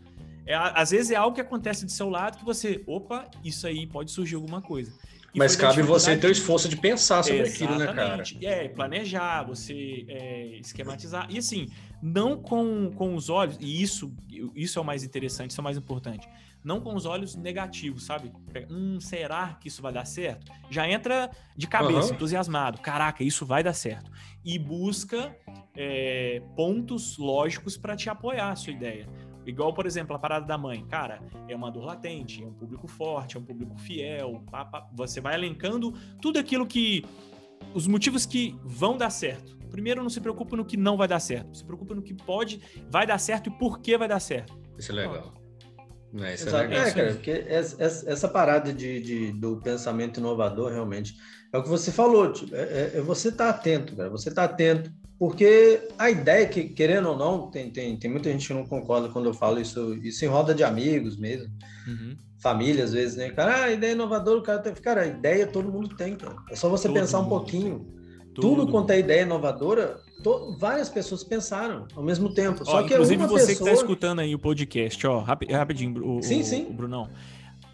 é, às vezes é algo que acontece do seu lado que você, opa, isso aí pode surgir alguma coisa. E Mas cabe você ter o esforço de pensar sobre aquilo, né, cara? É, planejar, você é, esquematizar. E assim, não com, com os olhos, e isso, isso é o mais interessante, isso é o mais importante. Não com os olhos negativos, sabe? Hum, será que isso vai dar certo? Já entra de cabeça, uhum. entusiasmado. Caraca, isso vai dar certo. E busca é, pontos lógicos para te apoiar a sua ideia. Igual, por exemplo, a parada da mãe. Cara, é uma dor latente, é um público forte, é um público fiel. Pá, pá. Você vai elencando tudo aquilo que. Os motivos que vão dar certo. Primeiro, não se preocupa no que não vai dar certo. Se preocupa no que pode, vai dar certo e por que vai dar certo. Isso é legal. Não, isso é, legal. é, cara, porque essa, essa parada de, de, do pensamento inovador, realmente, é o que você falou. Tipo, é, é, é você tá atento, cara. Você está atento porque a ideia que, querendo ou não, tem, tem, tem muita gente que não concorda quando eu falo isso, isso em roda de amigos mesmo, uhum. família às vezes, né? Cara, ah, ideia inovadora, o cara tem. Cara, a ideia todo mundo tem, cara. É só você todo pensar um pouquinho. Tudo, Tudo quanto é ideia inovadora, to, várias pessoas pensaram ao mesmo tempo. Só ó, que inclusive uma você pessoa... que está escutando aí o podcast, ó, rapidinho, o, sim, o, sim. o Brunão.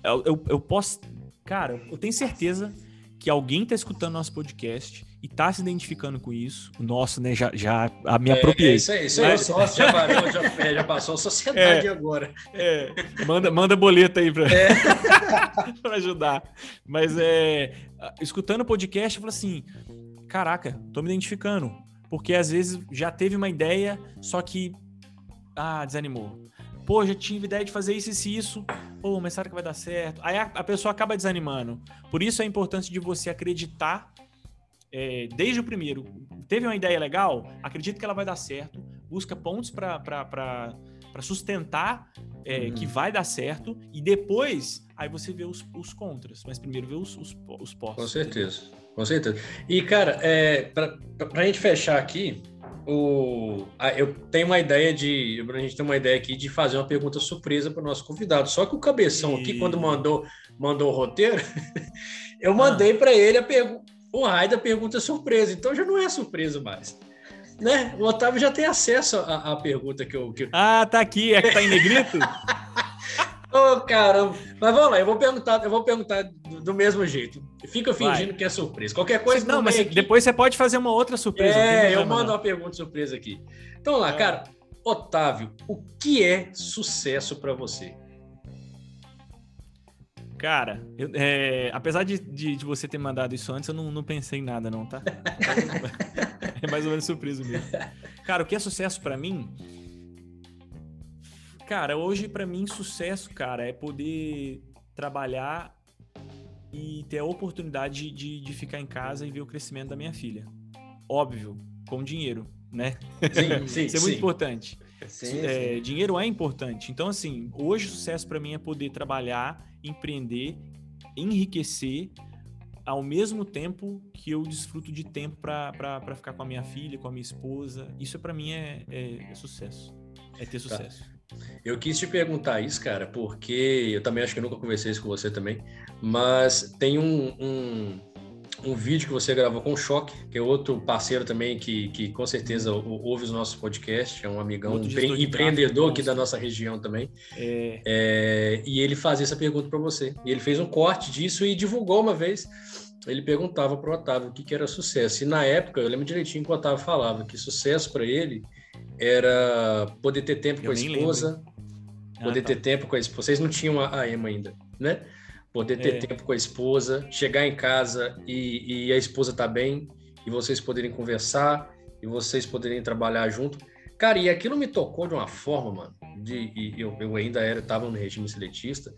Eu, eu, eu posso. Cara, eu tenho certeza que alguém está escutando nosso podcast e tá se identificando com isso. Nossa, né? Já, já a me é, apropriei. É isso aí, isso aí. Mas... Sócio já, varou, já, é, já passou a sociedade é, agora. É, manda, manda boleta aí para é. <laughs> ajudar. Mas é, escutando o podcast, eu falo assim: caraca, tô me identificando. Porque às vezes já teve uma ideia, só que. Ah, desanimou. Pô, já tive ideia de fazer isso e isso. Pô, mas será que vai dar certo? Aí a, a pessoa acaba desanimando. Por isso a importância de você acreditar é, desde o primeiro, teve uma ideia legal, acredita que ela vai dar certo, busca pontos para sustentar é, uhum. que vai dar certo, e depois aí você vê os, os contras, mas primeiro vê os, os, os postos. Com certeza, com certeza. E, cara, é, para a gente fechar aqui, o, a, eu tenho uma ideia de. A gente tem uma ideia aqui de fazer uma pergunta surpresa para o nosso convidado. Só que o cabeção e... aqui, quando mandou, mandou o roteiro, <laughs> eu mandei ah. para ele a pergunta o Raida pergunta surpresa, então já não é surpresa mais. Né? O Otávio já tem acesso à, à pergunta que eu, que Ah, tá aqui, é que tá em negrito? <laughs> Ô, oh, caramba. Mas vamos lá, eu vou perguntar, eu vou perguntar do, do mesmo jeito. Fica fingindo Vai. que é surpresa. Qualquer coisa. Não, mas aqui... depois você pode fazer uma outra surpresa. É, eu mando não. uma pergunta surpresa aqui. Então, lá, é. cara, Otávio, o que é sucesso para você? Cara, eu, é, apesar de, de, de, você ter mandado isso antes, eu não, não pensei em nada, não, tá? <laughs> é mais ou menos surpreso mesmo. Cara, o que é sucesso para mim? Cara, hoje para mim sucesso, cara, é poder trabalhar e ter a oportunidade de, de ficar em casa e ver o crescimento da minha filha. Óbvio, com dinheiro, né? Sim, <laughs> sim, Isso é muito sim. importante. Sim, é, sim. Dinheiro é importante. Então, assim, hoje o sucesso para mim é poder trabalhar empreender, enriquecer, ao mesmo tempo que eu desfruto de tempo para ficar com a minha filha, com a minha esposa. Isso para mim é, é, é, sucesso. É ter tá. sucesso. Tá. Eu quis te perguntar isso, cara, porque eu também acho que eu nunca conversei isso com você também, mas tem um, um um vídeo que você gravou com o Choque, que é outro parceiro também que, que com certeza ouve os nossos podcasts, é um amigão empre empreendedor aqui da nossa região também. É... É, e ele fazia essa pergunta para você. E ele fez um corte disso e divulgou uma vez. Ele perguntava para o Otávio o que, que era sucesso. E na época, eu lembro direitinho que o Otávio falava que sucesso para ele era poder ter tempo eu com a esposa, poder ah, tá. ter tempo com a esposa. Vocês não tinham a, a Emma ainda, né? poder ter é. tempo com a esposa, chegar em casa e, e a esposa tá bem, e vocês poderem conversar, e vocês poderem trabalhar junto. Cara, e aquilo me tocou de uma forma, mano, de, e eu, eu ainda era, tava no regime seletista,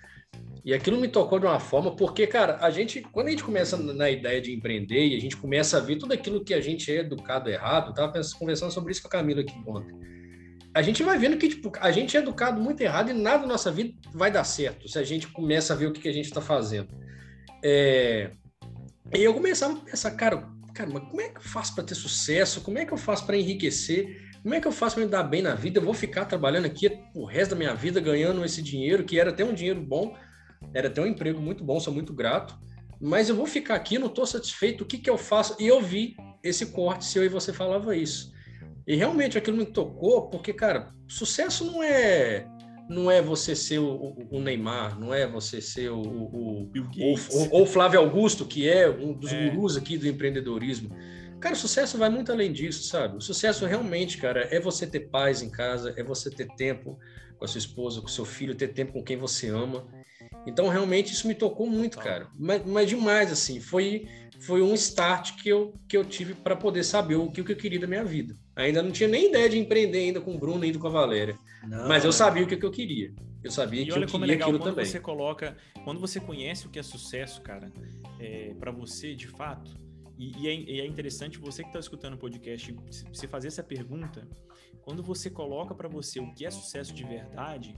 e aquilo me tocou de uma forma, porque, cara, a gente, quando a gente começa na ideia de empreender e a gente começa a ver tudo aquilo que a gente é educado errado, tava conversando sobre isso com a Camila aqui ontem. A gente vai vendo que, tipo, a gente é educado muito errado e nada na nossa vida vai dar certo se a gente começa a ver o que, que a gente está fazendo. É... E eu começava a pensar, cara, cara, mas como é que eu faço para ter sucesso? Como é que eu faço para enriquecer? Como é que eu faço para me dar bem na vida? Eu vou ficar trabalhando aqui o resto da minha vida ganhando esse dinheiro, que era até um dinheiro bom, era até um emprego muito bom, sou muito grato, mas eu vou ficar aqui, não estou satisfeito, o que, que eu faço? E eu vi esse corte seu e você falava isso. E realmente aquilo me tocou, porque, cara, sucesso não é não é você ser o, o, Neymar, não é você ser o, o, o, o Flávio Augusto, que é um dos é. gurus aqui do empreendedorismo. Cara, o sucesso vai muito além disso, sabe? O sucesso realmente, cara, é você ter paz em casa, é você ter tempo com a sua esposa, com o seu filho, ter tempo com quem você ama. Então, realmente, isso me tocou muito, cara. Mas, mas demais, assim, foi, foi um start que eu, que eu tive para poder saber o que, o que eu queria da minha vida. Ainda não tinha nem ideia de empreender ainda com o Bruno e com a Valéria. Não, mas eu sabia o que, eu queria. Eu sabia e que olha eu como é legal, quando também. você coloca, quando você conhece o que é sucesso, cara, é, para você de fato, e, e, é, e, é, interessante você que está escutando o podcast, se fazer essa pergunta, quando você coloca para você o que é sucesso de verdade,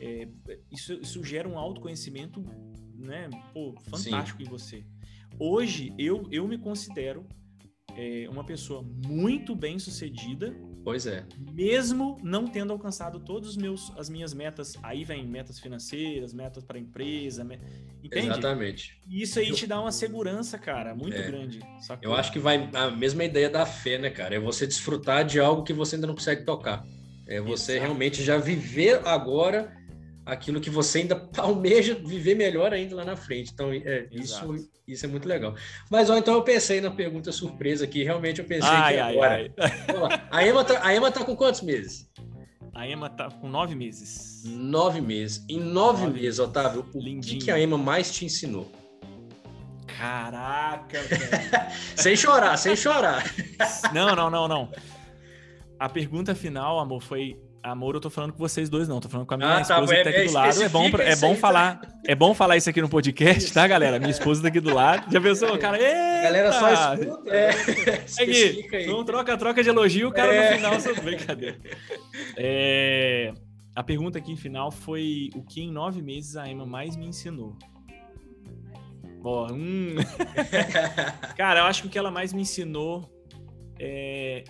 é, isso, isso, gera um autoconhecimento né, pô, fantástico Sim. em você. Hoje, eu, eu me considero é, uma pessoa muito bem sucedida. Pois é. Mesmo não tendo alcançado todas as minhas metas, aí vem metas financeiras, metas para a empresa, entende? Exatamente. Isso aí te dá uma segurança, cara, muito é. grande. Sacou? Eu acho que vai a mesma ideia da fé, né, cara? É você desfrutar de algo que você ainda não consegue tocar. É você Exato. realmente já viver agora aquilo que você ainda <laughs> almeja viver melhor ainda lá na frente. Então, é, isso, isso é muito legal. Mas, ó, então eu pensei na pergunta surpresa aqui, realmente eu pensei ai, que ai, agora. Ai. A, Emma tá, a Emma tá com quantos meses? A Emma tá com nove meses. Nove meses. Em nove, nove meses, Otávio, o que, que a Emma mais te ensinou? Caraca, <laughs> sem chorar, sem chorar. Não, não, não, não. A pergunta final, amor, foi Amor, eu tô falando com vocês dois, não. Tô falando com a minha ah, tá, esposa é, que tá aqui é, do lado. É bom, pra, é bom falar. É bom falar isso aqui no podcast, tá, galera? Minha esposa tá aqui do lado. Já pensou, cara? Eita! Galera só escuta. É. <laughs> Aqui, então troca, troca de elogio, o cara é. no final. Só... Brincadeira. É... A pergunta aqui final foi: o que em nove meses a Emma mais me ensinou? Ó, hum. <laughs> cara, eu acho que o que ela mais me ensinou é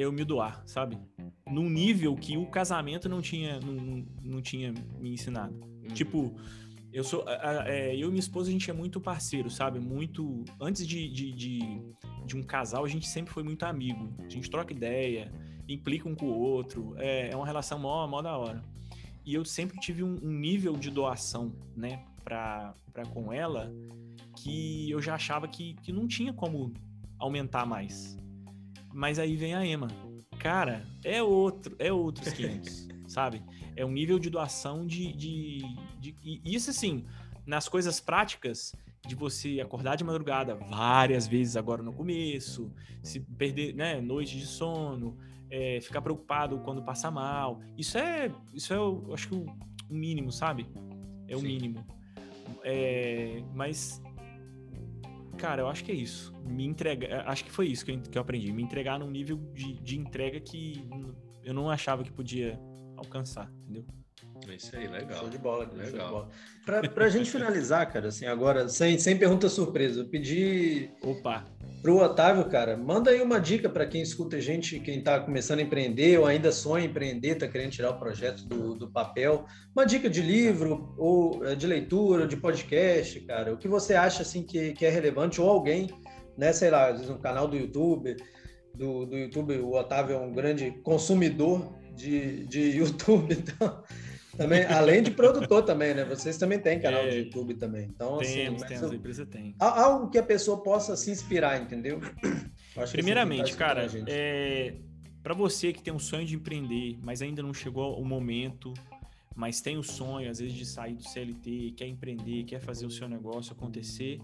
eu me doar, sabe? Num nível que o casamento não tinha, não, não tinha me ensinado. Uhum. Tipo, eu sou. É, eu e minha esposa, a gente é muito parceiro, sabe? Muito. Antes de, de, de, de, um casal, a gente sempre foi muito amigo. A gente troca ideia, implica um com o outro. É, é uma relação mó, mó da hora. E eu sempre tive um, um nível de doação, né, pra, pra com ela, que eu já achava que, que não tinha como aumentar mais. Mas aí vem a EMA. Cara, é outro, é outros <laughs> 500, sabe? É um nível de doação de, de, de, de isso assim, nas coisas práticas, de você acordar de madrugada várias vezes agora no começo, se perder, né, noite de sono, é, ficar preocupado quando passa mal. Isso é, isso é, eu acho que o, o mínimo, sabe? É o Sim. mínimo. É, mas Cara, eu acho que é isso. Me entregar. Acho que foi isso que eu, que eu aprendi. Me entregar num nível de, de entrega que eu não achava que podia alcançar, entendeu? É isso aí, legal. Show de bola, legal. Show de bola. Pra, pra gente finalizar, cara, assim, agora, sem, sem pergunta surpresa, eu pedi. Opa! Pro Otávio, cara, manda aí uma dica para quem escuta a gente, quem está começando a empreender ou ainda sonha em empreender, está querendo tirar o projeto do, do papel. Uma dica de livro, ou eh, de leitura, de podcast, cara. O que você acha assim que, que é relevante, ou alguém, né, sei lá, às vezes um canal do YouTube, do, do YouTube, o Otávio é um grande consumidor de, de <laughs> YouTube, então também, além de produtor também, né? Vocês também têm canal é, de YouTube também. Então, temos, assim, temos, a empresa tem. Algo que a pessoa possa se inspirar, entendeu? Primeiramente, cara, é, para você que tem um sonho de empreender, mas ainda não chegou o momento, mas tem o sonho, às vezes, de sair do CLT, quer empreender, quer fazer o seu negócio acontecer,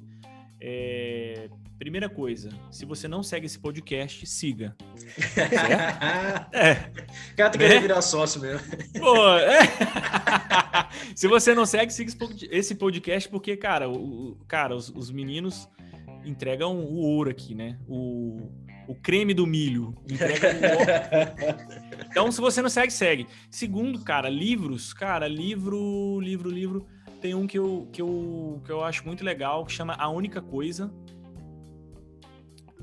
é... primeira coisa, se você não segue esse podcast, siga. <laughs> é. Cara, tem que né? virar sócio mesmo. Pô, é. <laughs> se você não segue, siga esse podcast, porque, cara, o, cara os, os meninos entregam o ouro aqui, né? O, o creme do milho. <laughs> então, se você não segue, segue. Segundo, cara, livros. Cara, livro, livro, livro. Tem um que eu, que eu, que eu acho muito legal, que chama A Única Coisa.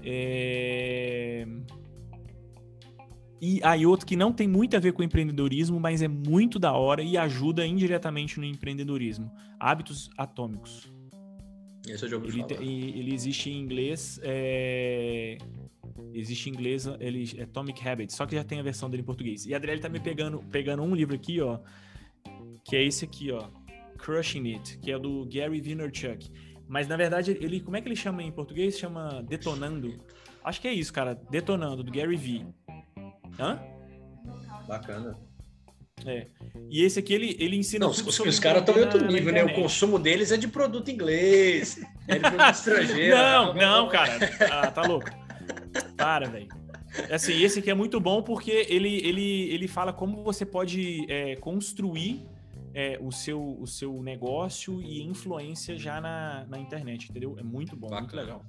É... E aí outro que não tem muito a ver com empreendedorismo, mas é muito da hora e ajuda indiretamente no empreendedorismo. Hábitos Atômicos. Esse é o jogo ele, ele existe em inglês. É... Existe em inglês, ele é Atomic Habits, só que já tem a versão dele em português. E a Adriele tá me pegando, pegando um livro aqui, ó, que é esse aqui, ó, Crushing It, que é do Gary Vaynerchuk. Mas na verdade, ele, como é que ele chama em português? Chama Detonando. Acho que é isso, cara, Detonando do Gary V. Hã? Bacana. É. E esse aqui, ele, ele ensina. Não, os, os caras estão em outro nível, né? O consumo deles é de produto inglês, é de produto <laughs> estrangeiro. Não, não, cara. Ah, tá louco. Para, velho. Assim, esse aqui é muito bom porque ele, ele, ele fala como você pode é, construir é, o, seu, o seu negócio e influência já na, na internet, entendeu? É muito bom, bacana. muito legal.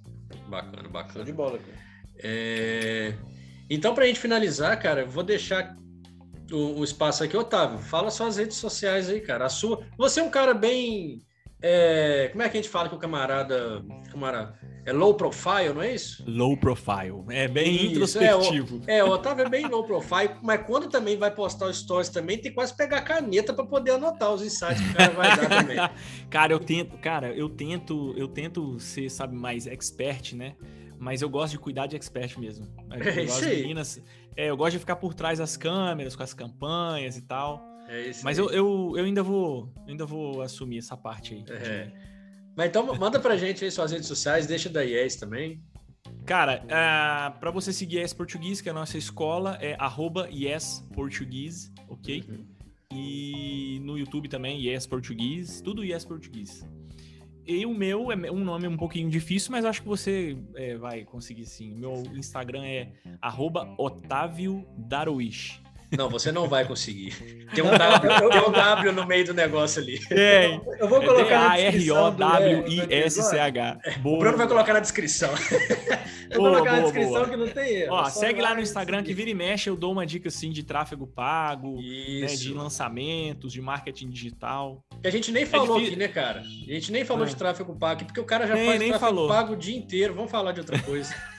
Bacana, bacana. Show de bola, cara. É... Então, para a gente finalizar, cara, vou deixar o, o, espaço aqui. Otávio, fala suas redes sociais aí, cara. A sua... Você é um cara bem. É... Como é que a gente fala que o camarada. camarada é low profile, não é isso? Low profile. É bem isso, introspectivo. É, o, é, o Otávio é bem low profile, mas quando também vai postar os stories também, tem quase pegar caneta para poder anotar os insights que o cara vai dar também. <laughs> cara, eu tento, cara, eu tento, eu tento ser, sabe, mais expert, né? Mas eu gosto de cuidar de expert mesmo. Eu é isso aí. Meninas, é, eu gosto de ficar por trás das câmeras, com as campanhas e tal. É Mas eu, eu, eu, ainda vou, ainda vou assumir essa parte aí. É. Mas então manda pra gente aí suas redes sociais, deixa da IES também. Cara, uh, ah, para você seguir IES Português, que é a nossa escola, é arroba IES Português, ok? Uhum. E no YouTube também, IES Português, tudo IES Português. E o meu é um nome um pouquinho difícil, mas acho que você é, vai conseguir sim. Meu Instagram é arroba Otávio Darwish. Não, você não vai conseguir. Tem um W, <laughs> tem um w no meio do negócio ali. Tem. Eu vou colocar na descrição. A-R-O-W-I-S-C-H. O Bruno vai colocar na descrição. <laughs> Eu vou colocar na descrição boa. que não tem erro. Ó, segue lá no Instagram que vira e mexe, eu dou uma dica assim de tráfego pago, né, de lançamentos, de marketing digital. Que a gente nem é falou é aqui, né, cara? A gente nem falou é. de tráfego pago, porque o cara já nem, faz nem tráfego falou. pago o dia inteiro. Vamos falar de outra coisa. <laughs>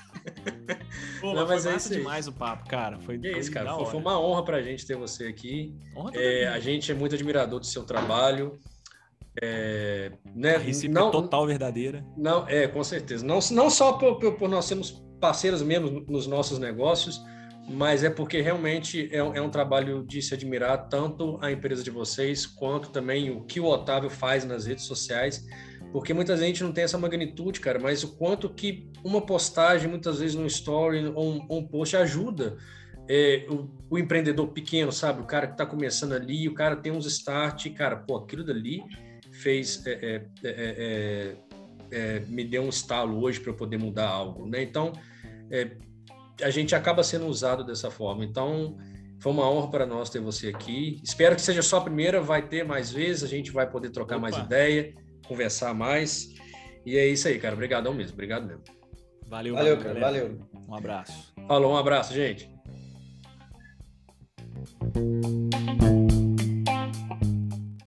Pô, não, mas, mas é demais o papo, cara. Foi, é isso, cara. Foi, foi, uma honra pra gente ter você aqui. É, a gente é muito admirador do seu trabalho. É, né, a não, total verdadeira. Não, é, com certeza. Não, não só por, por, por nós sermos parceiros mesmo nos nossos negócios, mas é porque realmente é, é, um trabalho de se admirar tanto a empresa de vocês quanto também o que o Otávio faz nas redes sociais porque muita gente não tem essa magnitude, cara, mas o quanto que uma postagem, muitas vezes no story ou um, um post ajuda é, o, o, empreendedor pequeno, sabe? O cara que está começando ali, o cara tem uns start, cara, pô, aquilo dali fez, é, é, é, é me deu um estalo hoje para eu poder mudar algo, né? Então, a gente acaba sendo usado dessa forma. Então, foi uma honra para nós ter você aqui. Espero que seja só a primeira, vai ter mais vezes, a gente vai poder trocar Opa. mais ideia conversar mais. E é isso aí, cara. Obrigadão mesmo. Obrigado mesmo. Valeu, valeu, cara. Valeu. Um abraço. Falou, um abraço, gente.